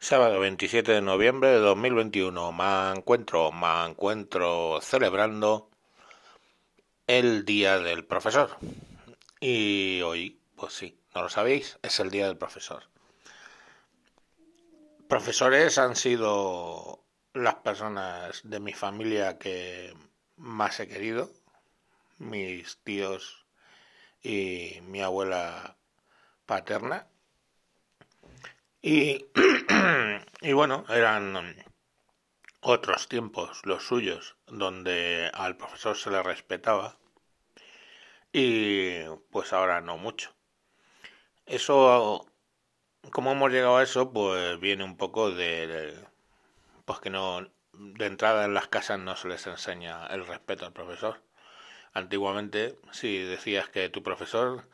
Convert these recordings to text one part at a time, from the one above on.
Sábado 27 de noviembre de 2021. Me encuentro, me encuentro celebrando el Día del Profesor. Y hoy, pues sí, no lo sabéis, es el Día del Profesor. Profesores han sido las personas de mi familia que más he querido, mis tíos y mi abuela paterna. Y, y bueno, eran otros tiempos los suyos, donde al profesor se le respetaba y pues ahora no mucho. Eso, como hemos llegado a eso, pues viene un poco de, pues que no, de entrada en las casas no se les enseña el respeto al profesor. Antiguamente, si decías que tu profesor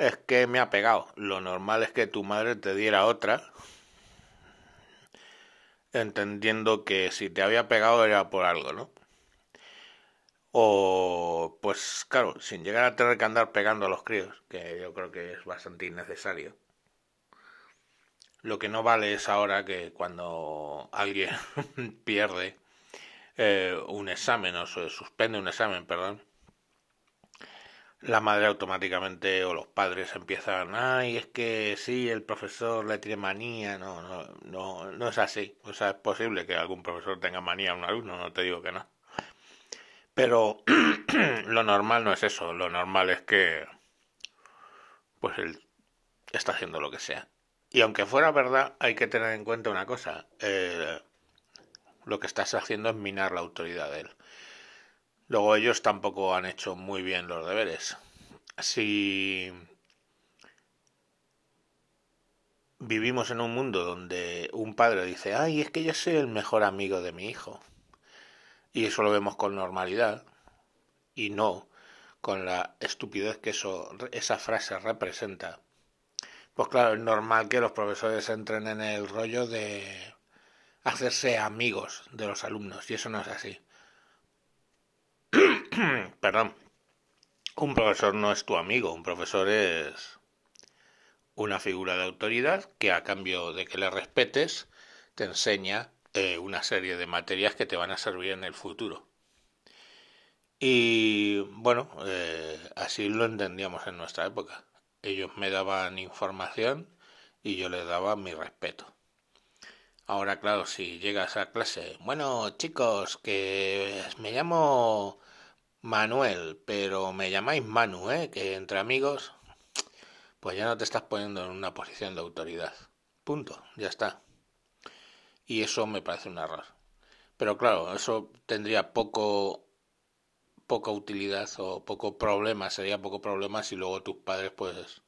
es que me ha pegado, lo normal es que tu madre te diera otra, entendiendo que si te había pegado era por algo, ¿no? O, pues claro, sin llegar a tener que andar pegando a los críos, que yo creo que es bastante innecesario. Lo que no vale es ahora que cuando alguien pierde eh, un examen o se suspende un examen, perdón, la madre automáticamente o los padres empiezan, ay, es que sí, el profesor le tiene manía, no, no, no, no es así. O sea, es posible que algún profesor tenga manía a un alumno, no te digo que no. Pero lo normal no es eso, lo normal es que pues él está haciendo lo que sea. Y aunque fuera verdad, hay que tener en cuenta una cosa, eh, lo que estás haciendo es minar la autoridad de él. Luego ellos tampoco han hecho muy bien los deberes. Si vivimos en un mundo donde un padre dice, ay, es que yo soy el mejor amigo de mi hijo, y eso lo vemos con normalidad, y no con la estupidez que eso, esa frase representa, pues claro, es normal que los profesores entren en el rollo de hacerse amigos de los alumnos, y eso no es así. perdón, un profesor no es tu amigo, un profesor es una figura de autoridad que a cambio de que le respetes te enseña eh, una serie de materias que te van a servir en el futuro. Y bueno, eh, así lo entendíamos en nuestra época. Ellos me daban información y yo les daba mi respeto. Ahora, claro, si llegas a clase, bueno, chicos, que me llamo Manuel, pero me llamáis Manu, ¿eh? Que entre amigos, pues ya no te estás poniendo en una posición de autoridad. Punto, ya está. Y eso me parece un error. Pero claro, eso tendría poco poca utilidad o poco problema, sería poco problema si luego tus padres pues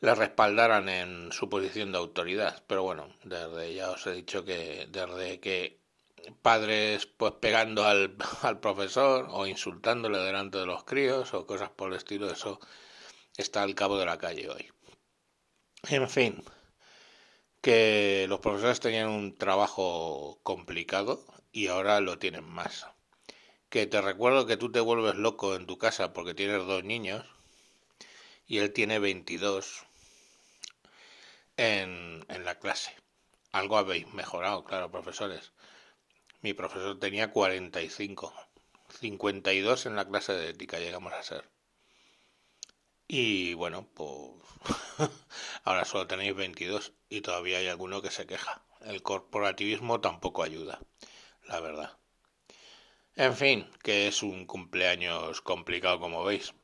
le respaldaran en su posición de autoridad. Pero bueno, desde ya os he dicho que desde que padres pues pegando al, al profesor o insultándole delante de los críos o cosas por el estilo, eso está al cabo de la calle hoy. En fin, que los profesores tenían un trabajo complicado y ahora lo tienen más. Que te recuerdo que tú te vuelves loco en tu casa porque tienes dos niños y él tiene 22 en, en la clase. Algo habéis mejorado, claro, profesores. Mi profesor tenía 45, 52 en la clase de ética llegamos a ser. Y bueno, pues ahora solo tenéis 22 y todavía hay alguno que se queja. El corporativismo tampoco ayuda, la verdad. En fin, que es un cumpleaños complicado como veis.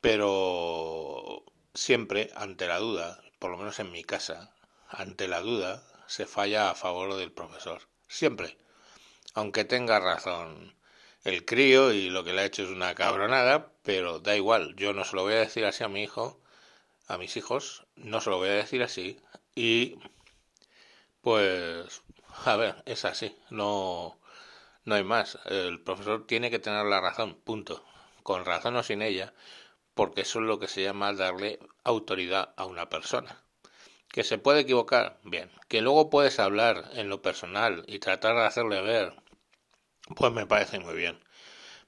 Pero siempre, ante la duda, por lo menos en mi casa, ante la duda, se falla a favor del profesor. Siempre aunque tenga razón el crío y lo que le ha hecho es una cabronada, pero da igual, yo no se lo voy a decir así a mi hijo, a mis hijos, no se lo voy a decir así y pues a ver, es así, no no hay más, el profesor tiene que tener la razón, punto, con razón o sin ella, porque eso es lo que se llama darle autoridad a una persona. Que se puede equivocar, bien. Que luego puedes hablar en lo personal y tratar de hacerle ver pues me parece muy bien.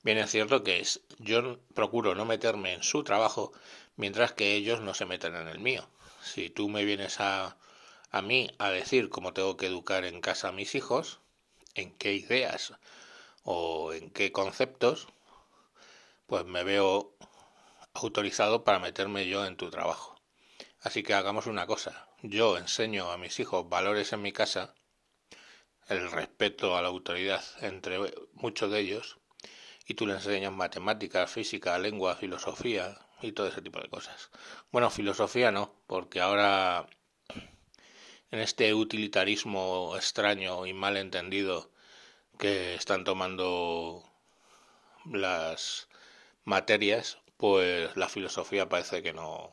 Bien es cierto que es, yo procuro no meterme en su trabajo mientras que ellos no se meten en el mío. Si tú me vienes a, a mí a decir cómo tengo que educar en casa a mis hijos, en qué ideas o en qué conceptos, pues me veo autorizado para meterme yo en tu trabajo. Así que hagamos una cosa. Yo enseño a mis hijos valores en mi casa, el respeto a la autoridad entre muchos de ellos, y tú le enseñas matemáticas, física, lengua, filosofía y todo ese tipo de cosas. Bueno, filosofía no, porque ahora en este utilitarismo extraño y mal entendido que están tomando las materias, pues la filosofía parece que no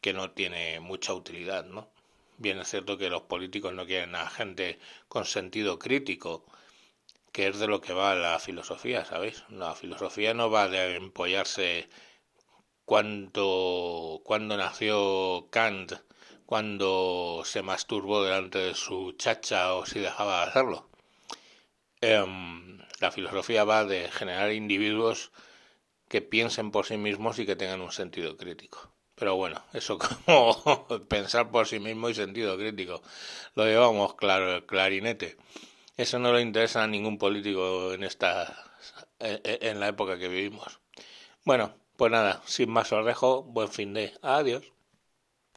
que no tiene mucha utilidad, ¿no? Bien es cierto que los políticos no quieren a gente con sentido crítico, que es de lo que va la filosofía, ¿sabéis? La filosofía no va de empollarse cuando nació Kant, cuando se masturbó delante de su chacha o si dejaba de hacerlo. Em, la filosofía va de generar individuos que piensen por sí mismos y que tengan un sentido crítico. Pero bueno, eso como pensar por sí mismo y sentido crítico. Lo llevamos claro, el clarinete. Eso no le interesa a ningún político en esta en la época que vivimos. Bueno, pues nada, sin más os dejo, buen fin de. Adiós.